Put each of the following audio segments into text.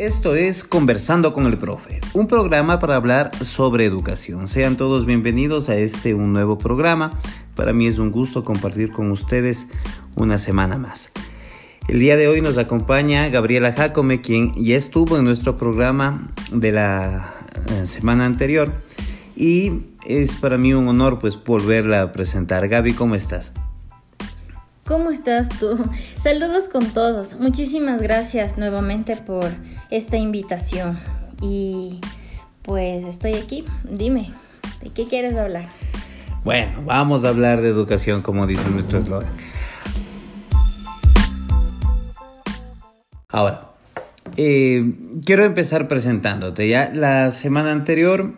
Esto es Conversando con el Profe, un programa para hablar sobre educación. Sean todos bienvenidos a este un nuevo programa. Para mí es un gusto compartir con ustedes una semana más. El día de hoy nos acompaña Gabriela Jacome, quien ya estuvo en nuestro programa de la eh, semana anterior y es para mí un honor pues volverla a presentar. Gaby, ¿cómo estás? ¿Cómo estás tú? Saludos con todos. Muchísimas gracias nuevamente por esta invitación. Y pues estoy aquí. Dime, ¿de qué quieres hablar? Bueno, vamos a hablar de educación, como dice nuestro eslogan. Ahora, eh, quiero empezar presentándote. Ya la semana anterior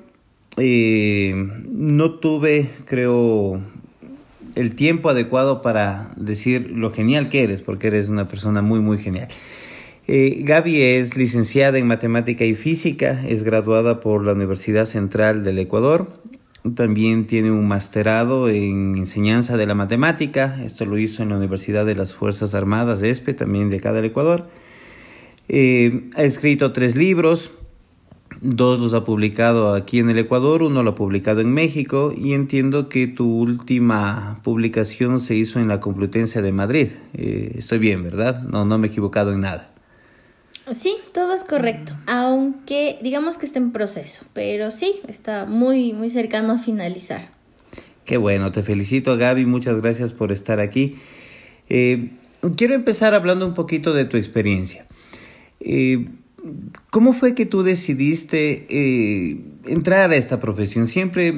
eh, no tuve, creo, el tiempo adecuado para decir lo genial que eres, porque eres una persona muy, muy genial. Eh, Gaby es licenciada en matemática y física, es graduada por la Universidad Central del Ecuador, también tiene un masterado en enseñanza de la matemática, esto lo hizo en la Universidad de las Fuerzas Armadas, ESPE, también de acá del Ecuador. Eh, ha escrito tres libros, Dos los ha publicado aquí en el Ecuador, uno lo ha publicado en México y entiendo que tu última publicación se hizo en la Complutense de Madrid. Eh, estoy bien, ¿verdad? No, no me he equivocado en nada. Sí, todo es correcto, aunque digamos que está en proceso, pero sí, está muy, muy cercano a finalizar. Qué bueno, te felicito Gaby, muchas gracias por estar aquí. Eh, quiero empezar hablando un poquito de tu experiencia. Eh, ¿Cómo fue que tú decidiste eh, entrar a esta profesión? Siempre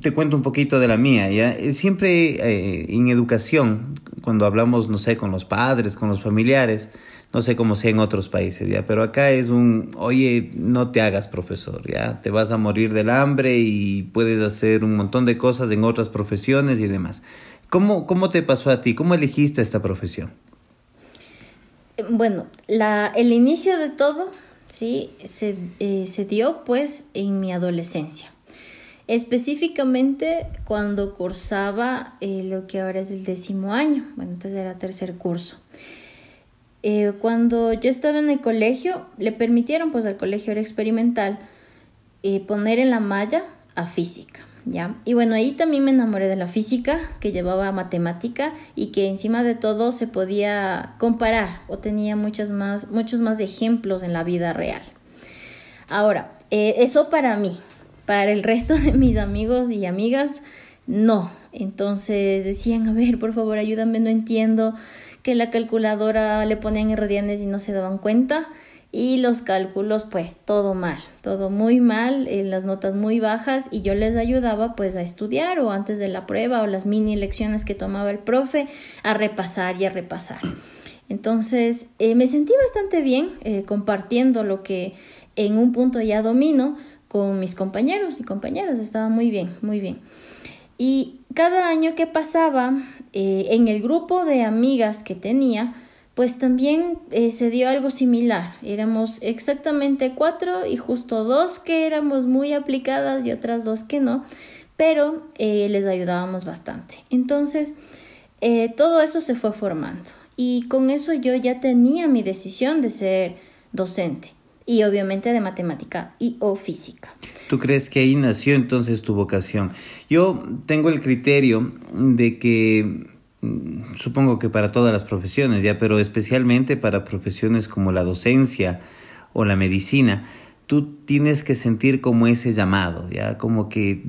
te cuento un poquito de la mía, ¿ya? Eh, siempre eh, en educación, cuando hablamos, no sé, con los padres, con los familiares, no sé cómo sea en otros países, ¿ya? Pero acá es un, oye, no te hagas profesor, ¿ya? Te vas a morir del hambre y puedes hacer un montón de cosas en otras profesiones y demás. ¿Cómo, cómo te pasó a ti? ¿Cómo elegiste esta profesión? Bueno, la, el inicio de todo ¿sí? Se, eh, se dio pues en mi adolescencia. Específicamente cuando cursaba eh, lo que ahora es el décimo año, bueno, entonces era tercer curso. Eh, cuando yo estaba en el colegio, le permitieron, pues al colegio experimental, poner en la malla a física. Y bueno, ahí también me enamoré de la física, que llevaba matemática y que encima de todo se podía comparar o tenía muchos más, muchos más ejemplos en la vida real. Ahora, eh, eso para mí, para el resto de mis amigos y amigas, no. Entonces decían, a ver, por favor, ayúdame, no entiendo que la calculadora le ponían radianes y no se daban cuenta y los cálculos pues todo mal, todo muy mal, eh, las notas muy bajas y yo les ayudaba pues a estudiar o antes de la prueba o las mini lecciones que tomaba el profe a repasar y a repasar. Entonces eh, me sentí bastante bien eh, compartiendo lo que en un punto ya domino con mis compañeros y compañeras, estaba muy bien, muy bien. Y cada año que pasaba en el grupo de amigas que tenía, pues también eh, se dio algo similar. Éramos exactamente cuatro y justo dos que éramos muy aplicadas y otras dos que no, pero eh, les ayudábamos bastante. Entonces, eh, todo eso se fue formando y con eso yo ya tenía mi decisión de ser docente y obviamente de matemática y o física. ¿Tú crees que ahí nació entonces tu vocación? Yo tengo el criterio de que supongo que para todas las profesiones, ya, pero especialmente para profesiones como la docencia o la medicina, tú tienes que sentir como ese llamado, ya, como que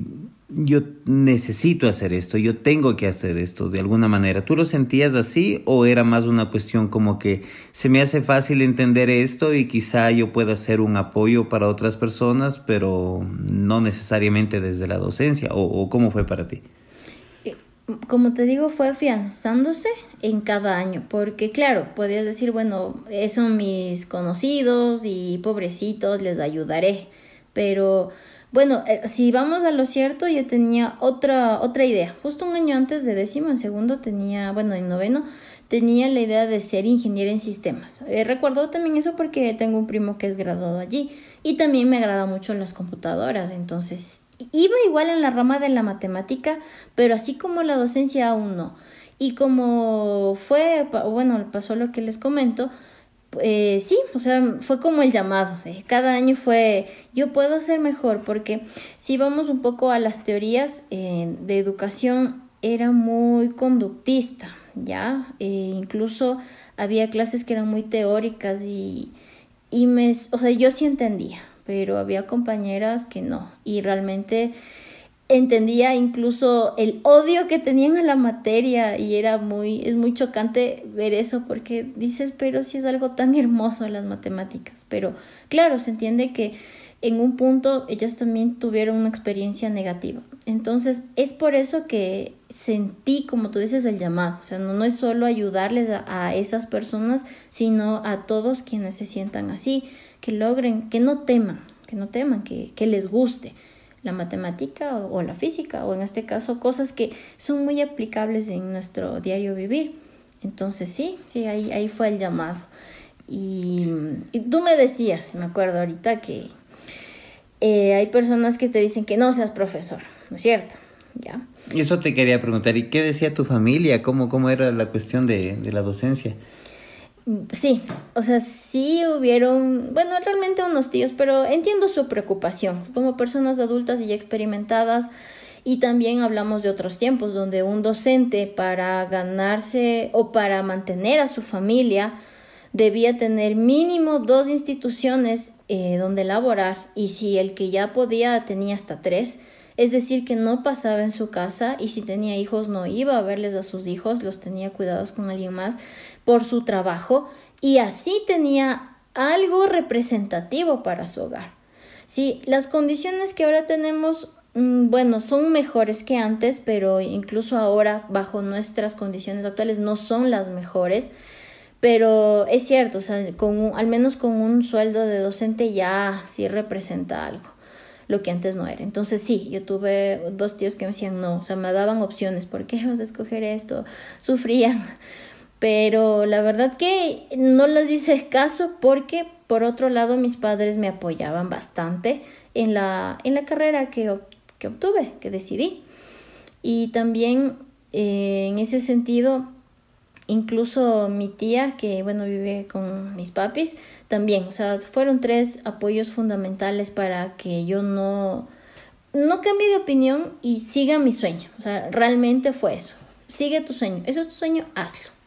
yo necesito hacer esto, yo tengo que hacer esto de alguna manera. ¿Tú lo sentías así o era más una cuestión como que se me hace fácil entender esto y quizá yo pueda ser un apoyo para otras personas, pero no necesariamente desde la docencia? ¿O, o cómo fue para ti? Como te digo, fue afianzándose en cada año, porque claro, podías decir, bueno, son mis conocidos y pobrecitos, les ayudaré, pero bueno, eh, si vamos a lo cierto, yo tenía otra, otra idea. Justo un año antes de décimo, en segundo tenía, bueno, en noveno, tenía la idea de ser ingeniero en sistemas. Eh, recuerdo también eso porque tengo un primo que es graduado allí y también me agrada mucho las computadoras, entonces iba igual en la rama de la matemática, pero así como la docencia aún no. Y como fue, bueno, pasó lo que les comento, eh, sí, o sea, fue como el llamado. Eh, cada año fue, yo puedo hacer mejor, porque si vamos un poco a las teorías eh, de educación, era muy conductista, ¿ya? incluso había clases que eran muy teóricas y, y me, o sea, yo sí entendía, pero había compañeras que no, y realmente entendía incluso el odio que tenían a la materia y era muy, es muy chocante ver eso porque dices, pero si es algo tan hermoso las matemáticas. Pero claro, se entiende que en un punto ellas también tuvieron una experiencia negativa. Entonces es por eso que sentí, como tú dices, el llamado. O sea, no, es solo ayudarles a, esas personas, sino a todos quienes se sientan así, que logren, que no teman, que no teman, que, que les guste la matemática o, la física, o en este caso cosas que son muy aplicables en nuestro diario vivir. Entonces sí, sí, ahí, ahí fue el llamado. Y, tú me decías, me acuerdo ahorita, que eh, hay personas que te dicen que no seas profesor, ¿no es cierto? ¿Ya? Y eso te quería preguntar, ¿y qué decía tu familia? ¿Cómo, cómo era la cuestión de, de la docencia? Sí, o sea, sí hubieron, bueno, realmente unos tíos, pero entiendo su preocupación. Como personas adultas y experimentadas, y también hablamos de otros tiempos donde un docente para ganarse o para mantener a su familia debía tener mínimo dos instituciones eh, donde laborar y si el que ya podía tenía hasta tres, es decir, que no pasaba en su casa y si tenía hijos no iba a verles a sus hijos, los tenía cuidados con alguien más por su trabajo y así tenía algo representativo para su hogar. Sí, las condiciones que ahora tenemos, mm, bueno, son mejores que antes, pero incluso ahora, bajo nuestras condiciones actuales, no son las mejores. Pero es cierto, o sea, con al menos con un sueldo de docente ya sí representa algo, lo que antes no era. Entonces sí, yo tuve dos tíos que me decían no, o sea, me daban opciones, ¿por qué vas a escoger esto? Sufrían pero la verdad que no les hice caso porque por otro lado mis padres me apoyaban bastante en la, en la carrera que, que obtuve, que decidí. Y también eh, en ese sentido, incluso mi tía, que bueno, vive con mis papis, también, o sea, fueron tres apoyos fundamentales para que yo no, no cambie de opinión y siga mi sueño. O sea, realmente fue eso. Sigue tu sueño. Eso es tu sueño, hazlo.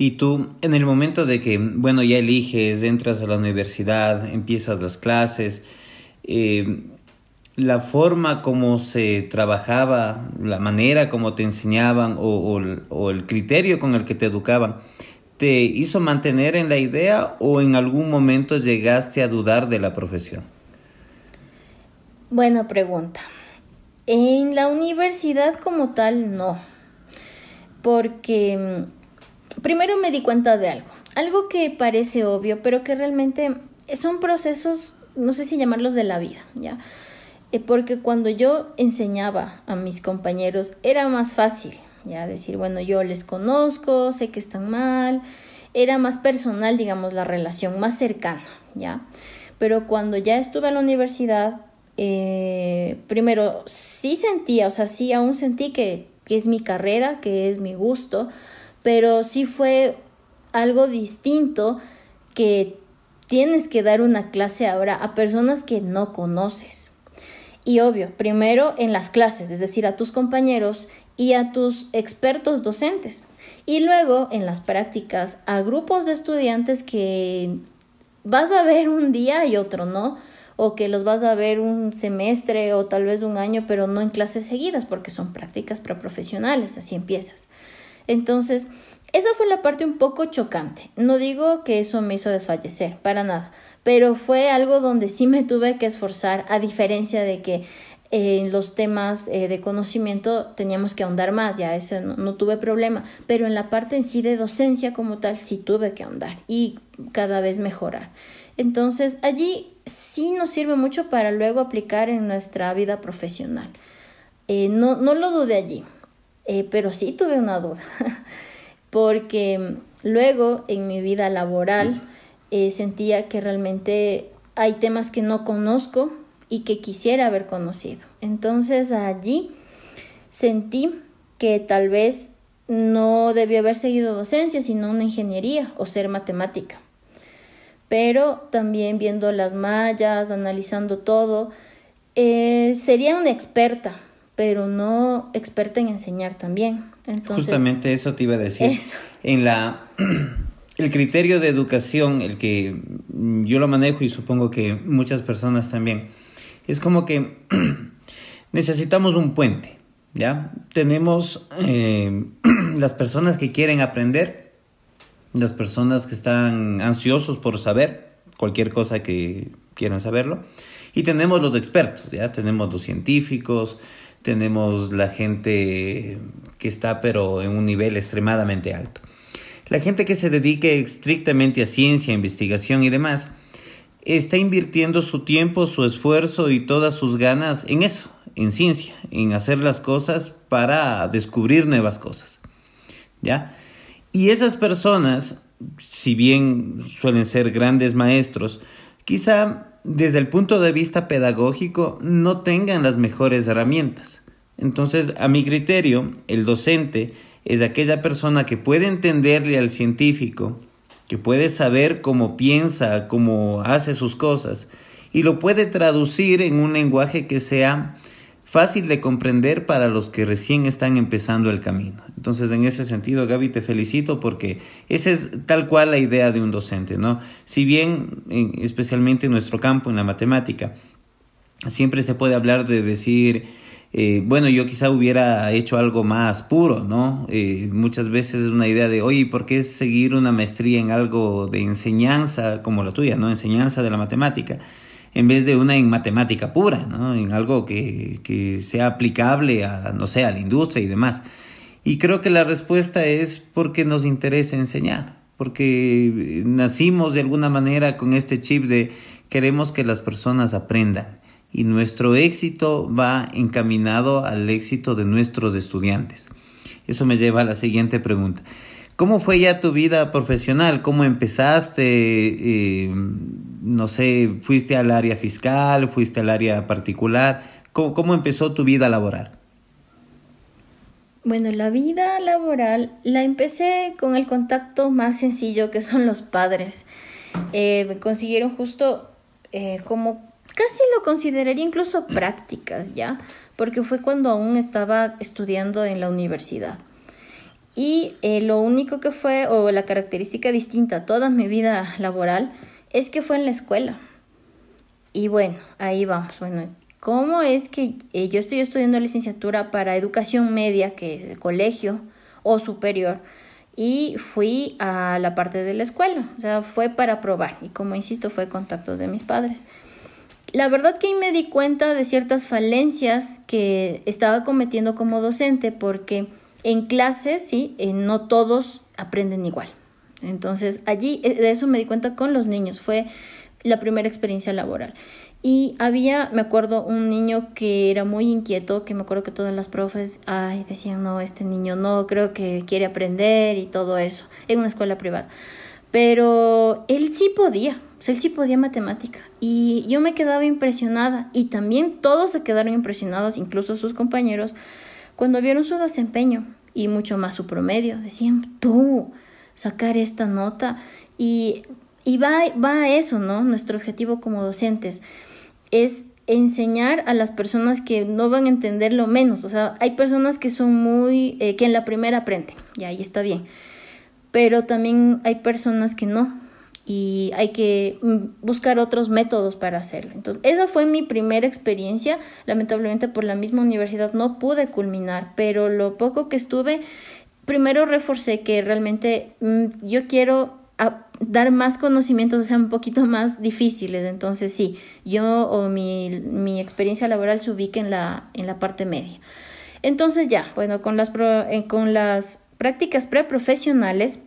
Y tú, en el momento de que, bueno, ya eliges, entras a la universidad, empiezas las clases, eh, la forma como se trabajaba, la manera como te enseñaban o, o, el criterio con el que te educaban, ¿te hizo mantener en la idea o en algún momento llegaste a dudar de la profesión? Buena pregunta. En la universidad como tal, no. Porque primero me di cuenta de algo, algo que parece obvio, pero que realmente son procesos, no sé si llamarlos de la vida, ¿ya? Eh, porque cuando yo enseñaba a mis compañeros era más fácil, ya decir, bueno, yo les conozco, sé que están mal, era más personal, digamos, la relación, más cercana, ¿ya? Pero cuando ya estuve en la universidad, eh, primero sí sentía, o sea, sí aún sentí que, que es mi carrera, que es mi gusto, pero sí fue algo distinto que tienes que dar una clase ahora a personas que no conoces. Y obvio, primero en las clases, es decir, a tus compañeros y a tus expertos docentes. Y luego en las prácticas a grupos de estudiantes que vas a ver un día y otro no, o que los vas a ver un semestre o tal vez un año, pero no en clases seguidas porque son prácticas preprofesionales, así empiezas. Entonces, esa fue la parte un poco chocante. No digo que eso me hizo desfallecer, para nada, pero fue algo donde sí me tuve que esforzar, a diferencia de que en los temas eh, de conocimiento teníamos que ahondar más, ya eso no, tuve problema, pero en la parte en sí de docencia como tal sí tuve que ahondar y cada vez mejorar. Entonces allí sí nos sirve mucho para luego aplicar en nuestra vida profesional. Eh, no, no lo dudé allí. Eh, pero sí tuve una duda, porque luego en mi vida laboral eh, sentía que realmente hay temas que no conozco y que quisiera haber conocido. Entonces allí sentí que tal vez no debió haber seguido docencia, sino una ingeniería o ser matemática. Pero también viendo las mallas, analizando todo, eh, sería una experta, pero no experta en enseñar también. Justamente eso te iba a decir. En la el criterio de educación, el que yo lo manejo y supongo que muchas personas también, es como que necesitamos un puente. ¿ya? Tenemos eh, las personas que quieren aprender, las personas que están ansiosos por saber cualquier cosa que quieran saberlo, y tenemos los expertos, ¿ya? Tenemos los científicos, tenemos la gente que está pero en un nivel extremadamente alto. La gente que se dedique estrictamente a ciencia, investigación y demás, está invirtiendo su tiempo, su esfuerzo y todas sus ganas en eso, en ciencia, en hacer las cosas para descubrir nuevas cosas. ¿Ya? Y esas personas, si bien suelen ser grandes maestros, quizá desde el punto de vista pedagógico no tengan las mejores herramientas. Entonces, a mi criterio, el docente es aquella persona que puede entenderle al científico, que puede saber cómo piensa, cómo hace sus cosas, y lo puede traducir en un lenguaje que sea fácil de comprender para los que recién están empezando el camino. Entonces, en ese sentido, Gaby, te felicito porque esa es tal cual la idea de un docente, ¿no? Si bien, especialmente en nuestro campo, en la matemática, siempre se puede hablar de decir, eh, bueno, yo quizá hubiera hecho algo más puro, ¿no? Eh, muchas veces es una idea de, oye, ¿por qué seguir una maestría en algo de enseñanza como la tuya, ¿no? Enseñanza de la matemática en vez de una en matemática pura, en algo que, que sea aplicable a, no sé, a la industria y demás. Y creo que la respuesta es porque nos interesa enseñar, porque nacimos de alguna manera con este chip de queremos que las personas aprendan y nuestro éxito va encaminado al éxito de nuestros estudiantes. Eso me lleva a la siguiente pregunta. ¿Cómo fue ya tu vida profesional? ¿Cómo empezaste? Eh, no sé, ¿fuiste al área fiscal? ¿Fuiste al área particular? ¿Cómo, empezó tu vida laboral? Bueno, la vida laboral la empecé con el contacto más sencillo que son los padres. Eh, me consiguieron justo eh, como casi lo consideraría incluso prácticas, ¿ya? Porque fue cuando aún estaba estudiando en la universidad. Y eh, lo único que fue, o la característica distinta toda mi vida laboral, es que fue en la escuela. Y bueno, ahí vamos. Bueno, ¿cómo es que eh, yo estoy estudiando licenciatura para educación media, que es colegio o superior? Y fui a la parte de la escuela, o sea, fue para probar. Y como insisto, fue contactos de mis padres. La verdad que ahí me di cuenta de ciertas falencias que estaba cometiendo como docente porque en clases, sí, eh, no todos aprenden igual. Entonces, allí eh, de eso me di cuenta con los niños, fue la primera experiencia laboral. Y había, me acuerdo, un niño que era muy inquieto, que me acuerdo que todas las profes, ay, decían, no, este niño no, creo que quiere aprender y todo eso, en una escuela privada. Pero él sí podía, sea, él sí podía matemática. Y yo me quedaba impresionada y también todos se quedaron impresionados, incluso sus compañeros, cuando vieron su desempeño y mucho más su promedio, decían, tú, sacar esta nota. Y, y va, va a eso, ¿no? Nuestro objetivo como docentes es enseñar a las personas que no van a entender lo menos. O sea, hay personas que son muy, eh, que en la primera aprenden, y ahí está bien. Pero también hay personas que no, y hay que mm, buscar otros métodos para hacerlo. Entonces, esa fue mi primera experiencia. Lamentablemente por la misma universidad no pude culminar, pero lo poco que estuve, primero reforcé que realmente mm, yo quiero dar más conocimientos, o sea, un poquito más difíciles. Entonces, sí, yo o mi, mi experiencia laboral se ubica en la, en la parte media. Entonces, ya, bueno, con las, eh, con las prácticas preprofesionales,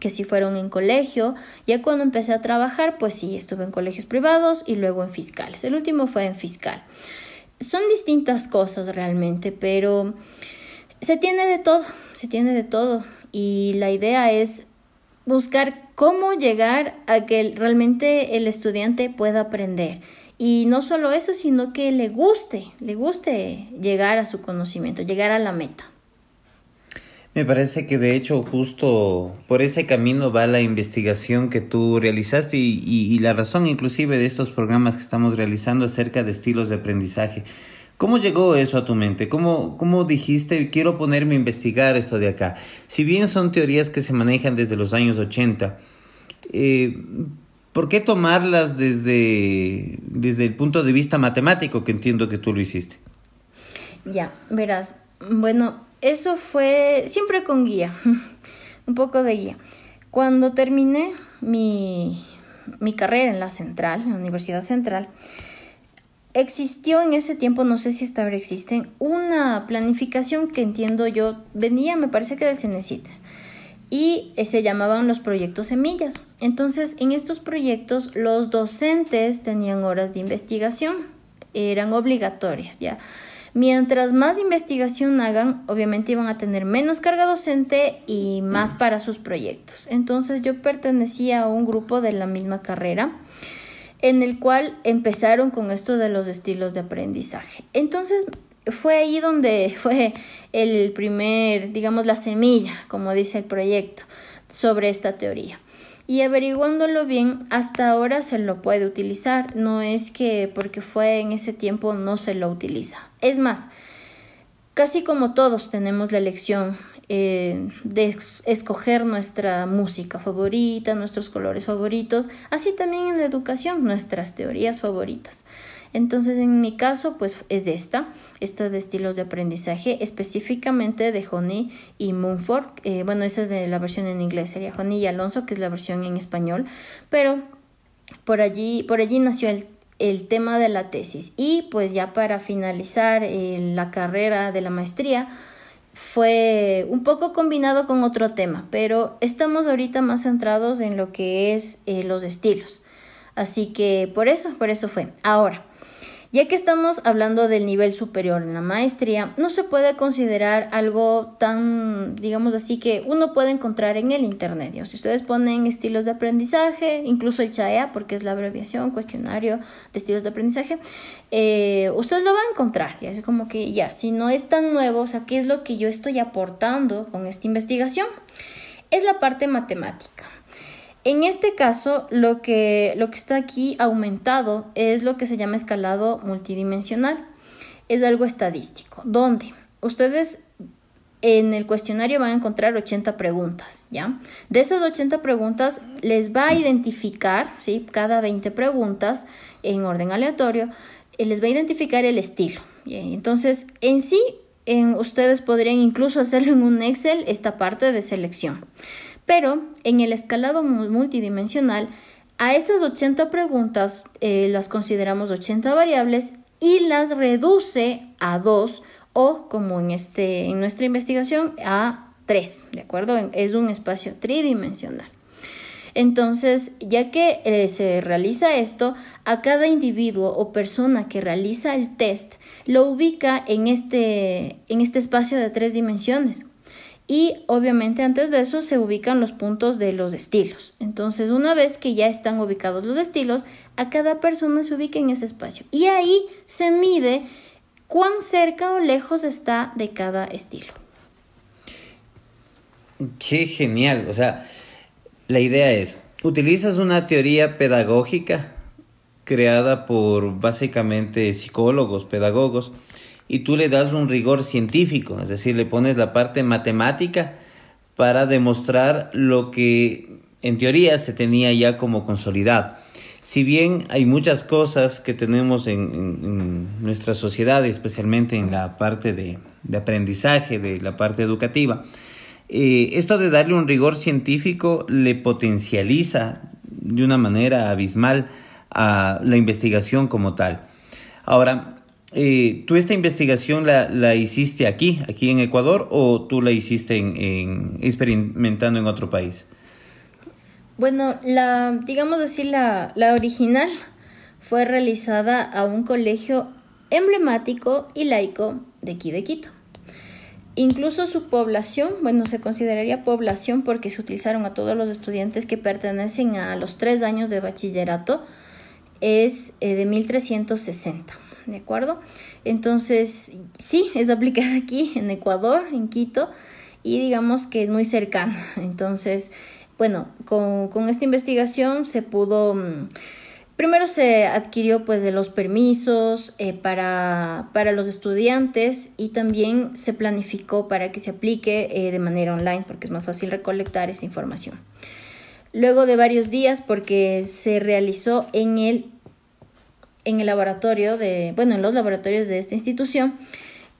que sí fueron en colegio. Ya cuando empecé a trabajar, pues sí, estuve en colegios privados y luego en fiscales. El último fue en fiscal. Son distintas cosas realmente, pero se tiene de todo, se tiene de todo. Y la idea es buscar cómo llegar a que realmente el estudiante pueda aprender. Y no solo eso, sino que le guste, le guste llegar a su conocimiento, llegar a la meta. Me parece que de hecho justo por ese camino va la investigación que tú realizaste y, y, la razón inclusive de estos programas que estamos realizando acerca de estilos de aprendizaje. ¿Cómo llegó eso a tu mente? ¿Cómo, ¿Cómo dijiste, quiero ponerme a investigar esto de acá? Si bien son teorías que se manejan desde los años 80, eh, ¿por qué tomarlas desde, desde el punto de vista matemático que entiendo que tú lo hiciste? Ya, verás, bueno, eso fue siempre con guía, un poco de guía. Cuando terminé mi, mi carrera en la Central, en la Universidad Central, existió en ese tiempo, no sé si hasta ahora existe, una planificación que entiendo yo, venía, me parece que de Cenecita, y se llamaban los proyectos semillas. Entonces, en estos proyectos, los docentes tenían horas de investigación, eran obligatorias, ¿ya? Mientras más investigación hagan, obviamente iban a tener menos carga docente y más para sus proyectos. Entonces yo pertenecía a un grupo de la misma carrera en el cual empezaron con esto de los estilos de aprendizaje. Entonces fue ahí donde fue el primer, digamos, la semilla, como dice el proyecto, sobre esta teoría y averiguándolo bien, hasta ahora se lo puede utilizar. No es que porque fue en ese tiempo no se lo utiliza. Es más, casi como todos tenemos la elección eh, de escoger nuestra música favorita, nuestros colores favoritos, así también en la educación, nuestras teorías favoritas. Entonces, en mi caso, pues es esta, esta de estilos de aprendizaje, específicamente de Honey y Moonford. Eh, bueno, esa es de la versión en inglés, sería Honey y Alonso, que es la versión en español, pero por allí, por allí nació el, el tema de la tesis. Y pues ya para finalizar eh, la carrera de la maestría, fue un poco combinado con otro tema, pero estamos ahorita más centrados en lo que es eh, los estilos. Así que por eso, por eso fue. Ahora, ya que estamos hablando del nivel superior en la maestría, no se puede considerar algo tan, digamos así, que uno puede encontrar en el Internet. Si ustedes ponen estilos de aprendizaje, incluso el CHAEA, porque es la abreviación, cuestionario de estilos de aprendizaje, eh, ustedes lo van a encontrar. Y es como que ya, si no es tan nuevo, o sea, ¿qué es lo que yo estoy aportando con esta investigación? Es la parte matemática. En este caso, lo que, lo que está aquí aumentado es lo que se llama escalado multidimensional. Es algo estadístico, donde ustedes en el cuestionario van a encontrar 80 preguntas, ¿ya? De esas 80 preguntas les va a identificar, ¿sí? Cada 20 preguntas en orden aleatorio, eh, les va a identificar el estilo. Entonces, en sí, en, ustedes podrían incluso hacerlo en un Excel esta parte de selección. Pero en el escalado multidimensional, a esas 80 preguntas eh, las consideramos 80 variables y las reduce a 2 o, como en, este, en nuestra investigación, a 3, ¿de acuerdo? Es un espacio tridimensional. Entonces, ya que eh, se realiza esto, a cada individuo o persona que realiza el test lo ubica en este, en este espacio de tres dimensiones y obviamente antes de eso se ubican los puntos de los estilos. Entonces, una vez que ya están ubicados los estilos, a cada persona se ubica en ese espacio y ahí se mide cuán cerca o lejos está de cada estilo. Qué genial, o sea, la idea es, utilizas una teoría pedagógica creada por básicamente psicólogos, pedagogos, y tú le das un rigor científico, es decir, le pones la parte matemática para demostrar lo que en teoría se tenía ya como consolidado. Si bien hay muchas cosas que tenemos en, nuestra sociedad, especialmente en la parte de, aprendizaje, de la parte educativa, eh, esto de darle un rigor científico le potencializa de una manera abismal a la investigación como tal. Ahora, eh, ¿tú esta investigación la, la, hiciste aquí, aquí en Ecuador, o tú la hiciste en, experimentando en otro país? Bueno, la, digamos así, la, la original fue realizada a un colegio emblemático y laico de aquí de Quito. Incluso su población, bueno, se consideraría población porque se utilizaron a todos los estudiantes que pertenecen a los tres años de bachillerato, es eh, de 1360. ¿De acuerdo? Entonces, sí, es aplicada aquí en Ecuador, en Quito, y digamos que es muy cercana. Entonces, bueno, con, con esta investigación se pudo... Mm, primero se adquirió pues de los permisos eh, para, para, los estudiantes y también se planificó para que se aplique eh, de manera online porque es más fácil recolectar esa información. Luego de varios días porque se realizó en el, en el laboratorio de, bueno, en los laboratorios de esta institución,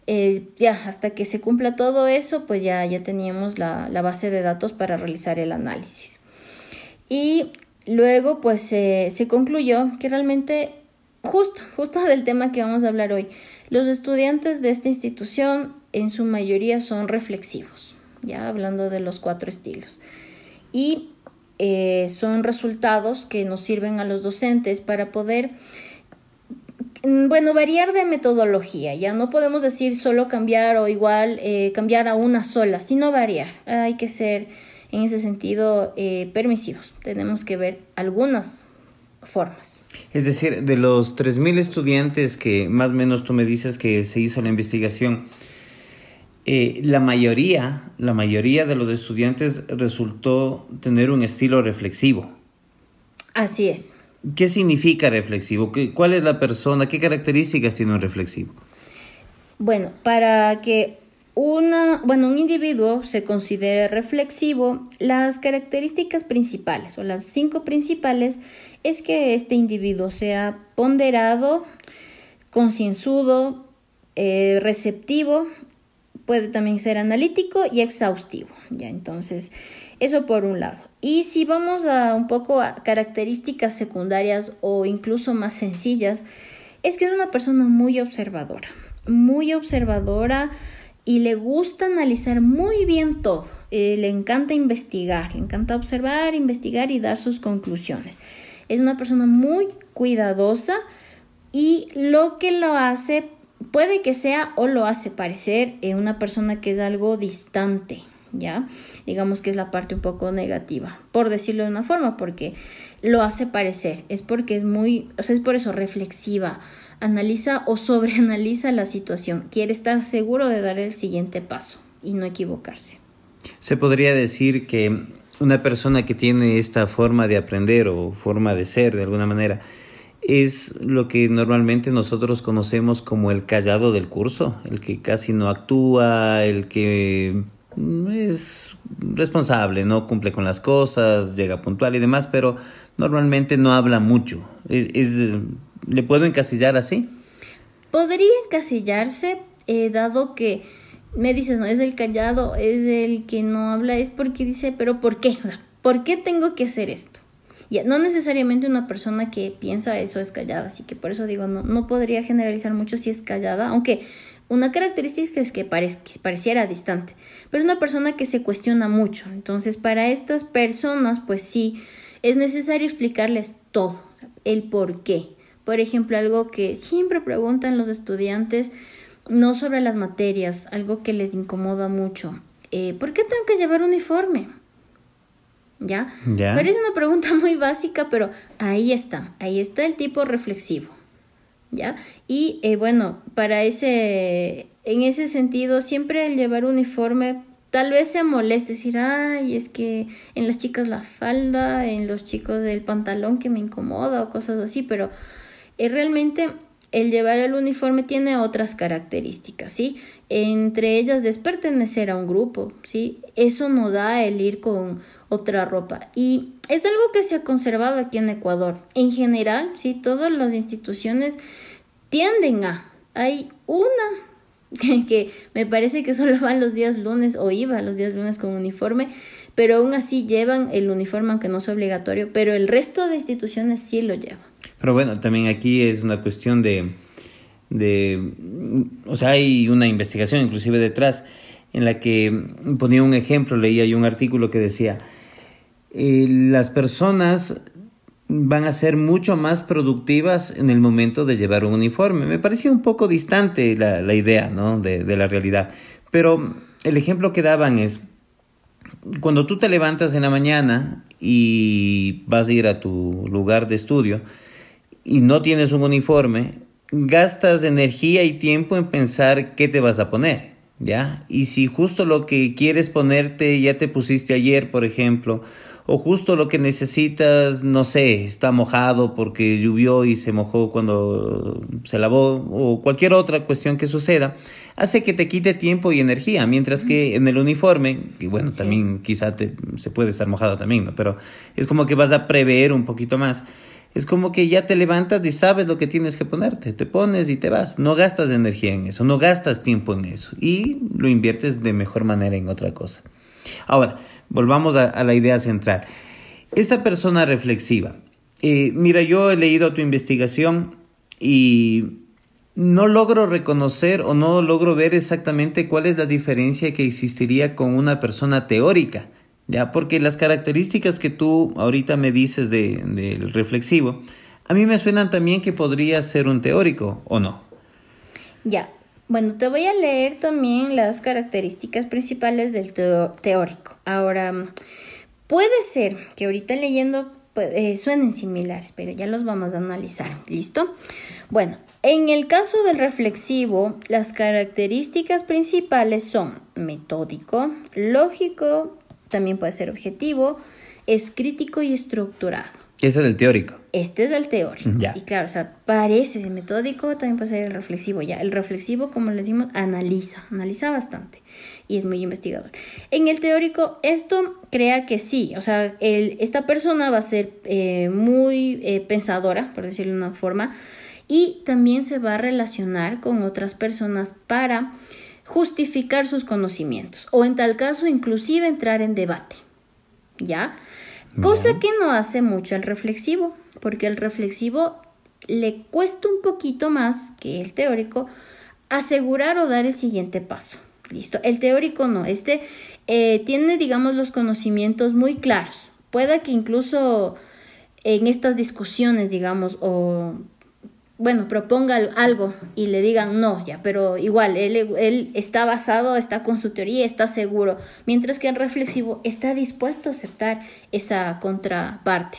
eh, ya hasta que se cumpla todo eso, pues ya, ya teníamos la, la base de datos para realizar el análisis. Y luego, pues se concluyó que realmente, justo, justo del tema que vamos a hablar hoy, los estudiantes de esta institución en su mayoría son reflexivos, ya hablando de los cuatro estilos. Y eh, son resultados que nos sirven a los docentes para poder bueno, variar de metodología, ya no podemos decir solo cambiar o igual eh, cambiar a una sola, sino variar. Hay que ser en ese sentido eh, permisivos. Tenemos que ver algunas formas. Es decir, de los 3.000 estudiantes que más o menos tú me dices que se hizo la investigación, eh, la mayoría, la mayoría de los estudiantes resultó tener un estilo reflexivo. Así es. ¿Qué significa reflexivo? ¿Cuál es la persona? ¿Qué características tiene un reflexivo? Bueno, para que una, bueno, un individuo se considere reflexivo, las características principales o las cinco principales es que este individuo sea ponderado, concienzudo, eh, receptivo, puede también ser analítico y exhaustivo. Ya, entonces, eso por un lado. Y si vamos a un poco a características secundarias o incluso más sencillas, es que es una persona muy observadora, muy observadora y le gusta analizar muy bien todo. Eh, le encanta investigar, le encanta observar, investigar y dar sus conclusiones. Es una persona muy cuidadosa y lo que lo hace puede que sea o lo hace parecer eh, una persona que es algo distante, ¿ya? Digamos que es la parte un poco negativa, por decirlo de una forma, porque lo hace parecer, es porque es muy, o sea, es por eso reflexiva, analiza o sobreanaliza la situación, quiere estar seguro de dar el siguiente paso y no equivocarse. Se podría decir que una persona que tiene esta forma de aprender o forma de ser de alguna manera, es lo que normalmente nosotros conocemos como el callado del curso, el que casi no actúa, el que es responsable, no cumple con las cosas, llega puntual y demás, pero normalmente no habla mucho. ¿Le puedo encasillar así? Podría encasillarse, eh, dado que me dices, no, es el callado, es el que no habla, es porque dice, pero ¿por qué? O ¿por qué tengo que hacer esto? Ya, no necesariamente una persona que piensa eso es callada, así que por eso digo, no, no podría generalizar mucho si es callada, aunque una característica es que, pareciera distante, pero es una persona que se cuestiona mucho. Entonces, para estas personas, pues sí, es necesario explicarles todo, el por qué. Por ejemplo, algo que siempre preguntan los estudiantes, no sobre las materias, algo que les incomoda mucho. Eh, ¿Por qué tengo que llevar uniforme? ¿Ya? ¿Ya? Parece una pregunta muy básica, pero ahí está, ahí está el tipo reflexivo. ¿Ya? Y eh, bueno, para ese, en ese sentido, siempre el llevar uniforme tal vez se moleste decir, ay, es que en las chicas la falda, en los chicos del pantalón que me incomoda o cosas así, pero eh, realmente el llevar el uniforme tiene otras características, ¿sí? Entre ellas es pertenecer a un grupo, ¿sí? Eso no da el ir con otra ropa. Y es algo que se ha conservado aquí en Ecuador. En general, ¿sí? Todas las instituciones tienden a. Hay una que, me parece que solo van los días lunes o iba los días lunes con uniforme, pero aún así llevan el uniforme aunque no sea obligatorio, pero el resto de instituciones sí lo llevan. Pero bueno, también aquí es una cuestión de, de, o sea, hay una investigación inclusive detrás en la que ponía un ejemplo, leía yo un artículo que decía, las personas van a ser mucho más productivas en el momento de llevar un uniforme. Me parecía un poco distante la, la idea ¿no? de, de la realidad, pero el ejemplo que daban es, cuando tú te levantas en la mañana y vas a ir a tu lugar de estudio y no tienes un uniforme, gastas energía y tiempo en pensar qué te vas a poner. ¿ya? Y si justo lo que quieres ponerte ya te pusiste ayer, por ejemplo, o justo lo que necesitas, no sé, está mojado porque llovió y se mojó cuando se lavó, o cualquier otra cuestión que suceda, hace que te quite tiempo y energía, mientras que en el uniforme, y bueno, también quizá te, se puede estar mojado también, ¿no? Pero es como que vas a prever un poquito más. Es como que ya te levantas y sabes lo que tienes que ponerte, te pones y te vas, no gastas energía en eso, no gastas tiempo en eso y lo inviertes de mejor manera en otra cosa. Ahora, volvamos a, la idea central. Esta persona reflexiva, eh, mira, yo he leído tu investigación y no logro reconocer o no logro ver exactamente cuál es la diferencia que existiría con una persona teórica, ya porque las características que tú ahorita me dices del reflexivo, a mí me suenan también que podría ser un teórico o no. Ya, bueno, te voy a leer también las características principales del teórico. Ahora, puede ser que ahorita leyendo pues, eh, suenen similares, pero ya los vamos a analizar. ¿Listo? Bueno, en el caso del reflexivo, las características principales son metódico, lógico, también puede ser objetivo, es crítico y estructurado. Ese es el teórico. Este es el teórico. Y claro, o sea, parece de metódico, también puede ser el reflexivo. Ya, el reflexivo, como le decimos, analiza, analiza bastante y es muy investigador. En el teórico, esto crea que sí, o sea, el, esta persona va a ser eh, muy eh, pensadora, por decirlo de una forma, y también se va a relacionar con otras personas para justificar sus conocimientos o en tal caso inclusive entrar en debate. ¿Ya? Cosa que no hace mucho el reflexivo, porque el reflexivo le cuesta un poquito más que el teórico asegurar o dar el siguiente paso. Listo. El teórico no. Este eh, tiene, digamos, los conocimientos muy claros. Puede que incluso en estas discusiones, digamos, o bueno, proponga algo y le digan no, ya, pero igual, él, él está basado, está con su teoría, está seguro, mientras que el reflexivo está dispuesto a aceptar esa contraparte.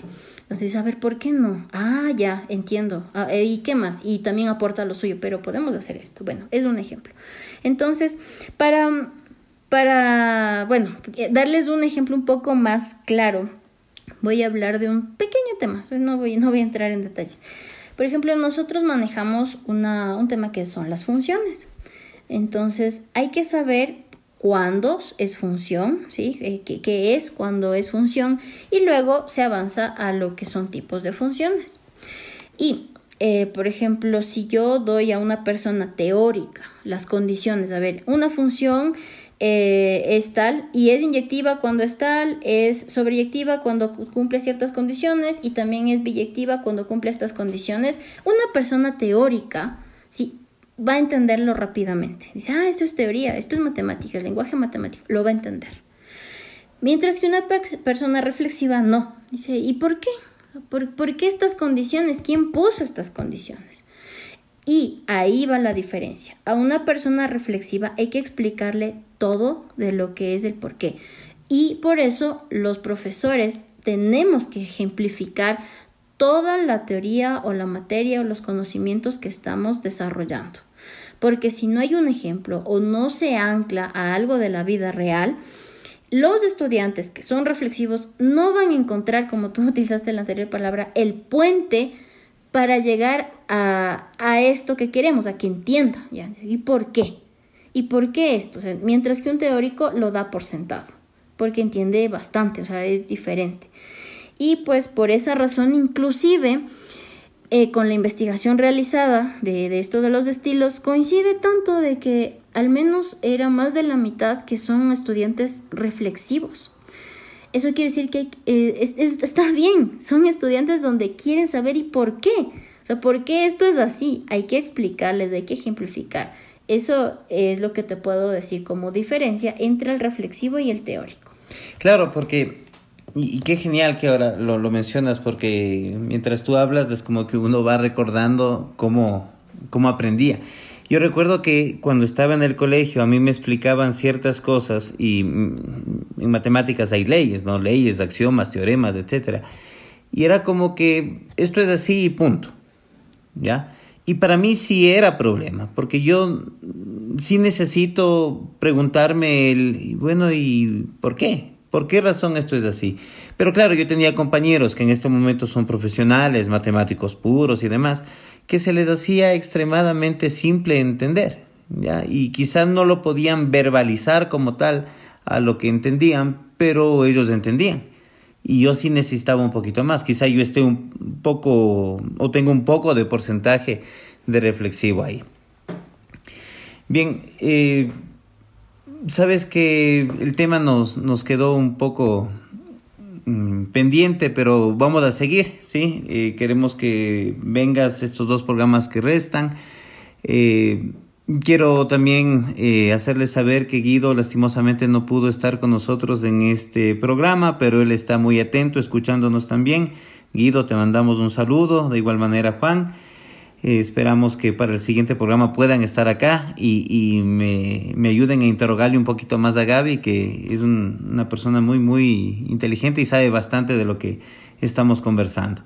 Entonces, a ver, ¿por qué no? Ah, ya, entiendo. Ah, eh, ¿Y qué más? Y también aporta lo suyo, pero podemos hacer esto. Bueno, es un ejemplo. Entonces, para, para, bueno, darles un ejemplo un poco más claro, voy a hablar de un pequeño tema. No voy, no voy a entrar en detalles. Por ejemplo, nosotros manejamos una, un tema que son las funciones. Entonces, hay que saber cuándo es función, ¿sí? Eh, ¿Qué, es cuándo es función? Y luego se avanza a lo que son tipos de funciones. Y, eh, por ejemplo, si yo doy a una persona teórica las condiciones, a ver, una función eh, es tal y es inyectiva cuando es tal, es sobreyectiva cuando cumple ciertas condiciones y también es biyectiva cuando cumple estas condiciones. Una persona teórica, sí, va a entenderlo rápidamente. Dice, ah, esto es teoría, esto es matemática, el lenguaje matemático, lo va a entender. Mientras que una persona reflexiva no. Dice, ¿y por qué? ¿Por, ¿Por qué estas condiciones? ¿Quién puso estas condiciones? Y ahí va la diferencia. A una persona reflexiva hay que explicarle todo de lo que es el por qué. Y por eso los profesores tenemos que ejemplificar toda la teoría o la materia o los conocimientos que estamos desarrollando. Porque si no hay un ejemplo o no se ancla a algo de la vida real, los estudiantes que son reflexivos no van a encontrar, como tú utilizaste la anterior palabra, el puente para llegar a, esto que queremos, a que entienda. ¿Y por qué? ¿Y por qué esto? mientras que un teórico lo da por sentado, porque entiende bastante, o sea, es diferente. Y pues por esa razón, inclusive, eh, con la investigación realizada de, esto de los estilos, coincide tanto de que al menos era más de la mitad que son estudiantes reflexivos. Eso quiere decir que eh, está bien, son estudiantes donde quieren saber y por qué. O sea, ¿por qué esto es así? Hay que explicarles, hay que ejemplificar. Eso es lo que te puedo decir como diferencia entre el reflexivo y el teórico. Claro, porque, y, qué genial que ahora lo, lo, mencionas, porque mientras tú hablas es como que uno va recordando cómo, cómo aprendía. Yo recuerdo que cuando estaba en el colegio a mí me explicaban ciertas cosas y mm, en matemáticas hay leyes, ¿no? Leyes, axiomas, teoremas, etc. Y era como que esto es así y punto, ¿ya? Y para mí sí era problema, porque yo sí necesito preguntarme el, bueno, ¿y por qué? ¿Por qué razón esto es así? Pero claro, yo tenía compañeros que en este momento son profesionales, matemáticos puros y demás, que se les hacía extremadamente simple entender, ¿ya? Y quizás no lo podían verbalizar como tal a lo que entendían, pero ellos entendían. Y yo sí necesitaba un poquito más. Quizá yo esté un poco o tengo un poco de porcentaje de reflexivo ahí. Bien, eh, sabes que el tema nos, nos quedó un poco mm, pendiente, pero vamos a seguir, ¿sí? Eh, queremos que vengas estos dos programas que restan. Eh, Quiero también eh, hacerles saber que Guido lastimosamente no pudo estar con nosotros en este programa, pero él está muy atento, escuchándonos también. Guido, te mandamos un saludo, de igual manera Juan. Eh, esperamos que para el siguiente programa puedan estar acá y, y me, me, ayuden a interrogarle un poquito más a Gaby, que es un, una persona muy, muy inteligente y sabe bastante de lo que estamos conversando.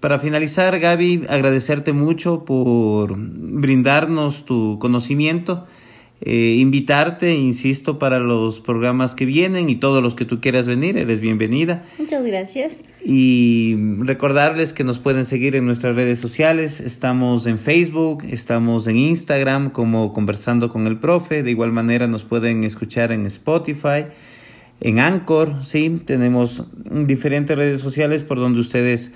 Para finalizar, Gaby, agradecerte mucho por brindarnos tu conocimiento, eh, invitarte, insisto, para los programas que vienen y todos los que tú quieras venir, eres bienvenida. Muchas gracias. Y recordarles que nos pueden seguir en nuestras redes sociales, estamos en Facebook, estamos en Instagram como Conversando con el Profe, de igual manera nos pueden escuchar en Spotify en Anchor, sí, tenemos diferentes redes sociales por donde ustedes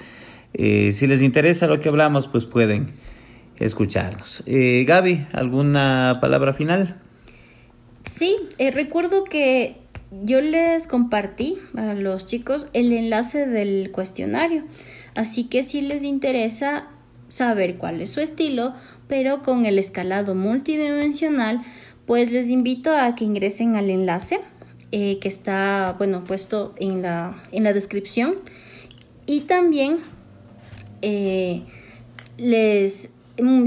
eh, si les interesa lo que hablamos, pues pueden escucharnos. Eh, Gaby, ¿alguna palabra final? Sí, eh, recuerdo que yo les compartí a los chicos el enlace del cuestionario, así que si les interesa saber cuál es su estilo, pero con el escalado multidimensional, pues les invito a que ingresen al enlace que está, bueno, puesto en la, en la descripción y también eh, les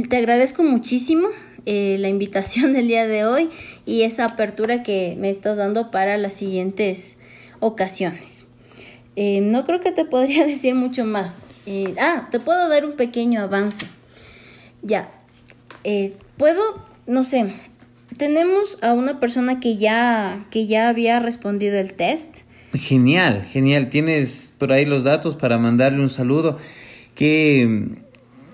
te agradezco muchísimo eh, la invitación del día de hoy y esa apertura que me estás dando para las siguientes ocasiones. Eh, no creo que te podría decir mucho más. ah, te puedo dar un pequeño avance. Ya. puedo, no sé, tenemos a una persona que ya, que ya había respondido el test. Genial, genial. Tienes por ahí los datos para mandarle un saludo que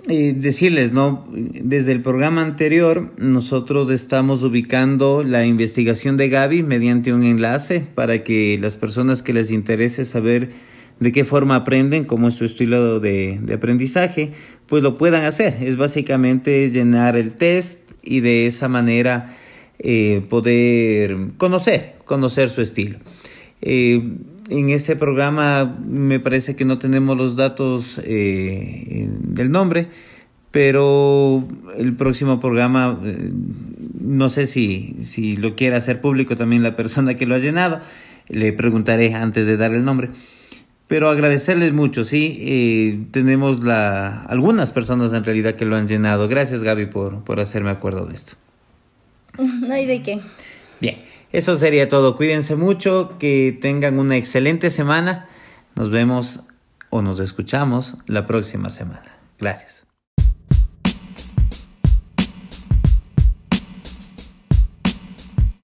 decirles, ¿no? Desde el programa anterior, nosotros estamos ubicando la investigación de Gaby mediante un enlace para que las personas que les interese saber de qué forma aprenden, cómo es su estilo de, aprendizaje, pues lo puedan hacer. Es básicamente llenar el test y de esa manera eh, poder conocer, conocer su estilo. Eh, en este programa me parece que no tenemos los datos eh, del nombre, pero el próximo programa, eh, no sé si, si lo quiere hacer público también la persona que lo ha llenado, le preguntaré antes de dar el nombre. Pero agradecerles mucho, sí, eh, tenemos la, algunas personas en realidad que lo han llenado. Gracias Gaby por, por hacerme acuerdo de esto. No hay de qué. Bien. Eso sería todo. Cuídense mucho, que tengan una excelente semana. Nos vemos o nos escuchamos la próxima semana. Gracias.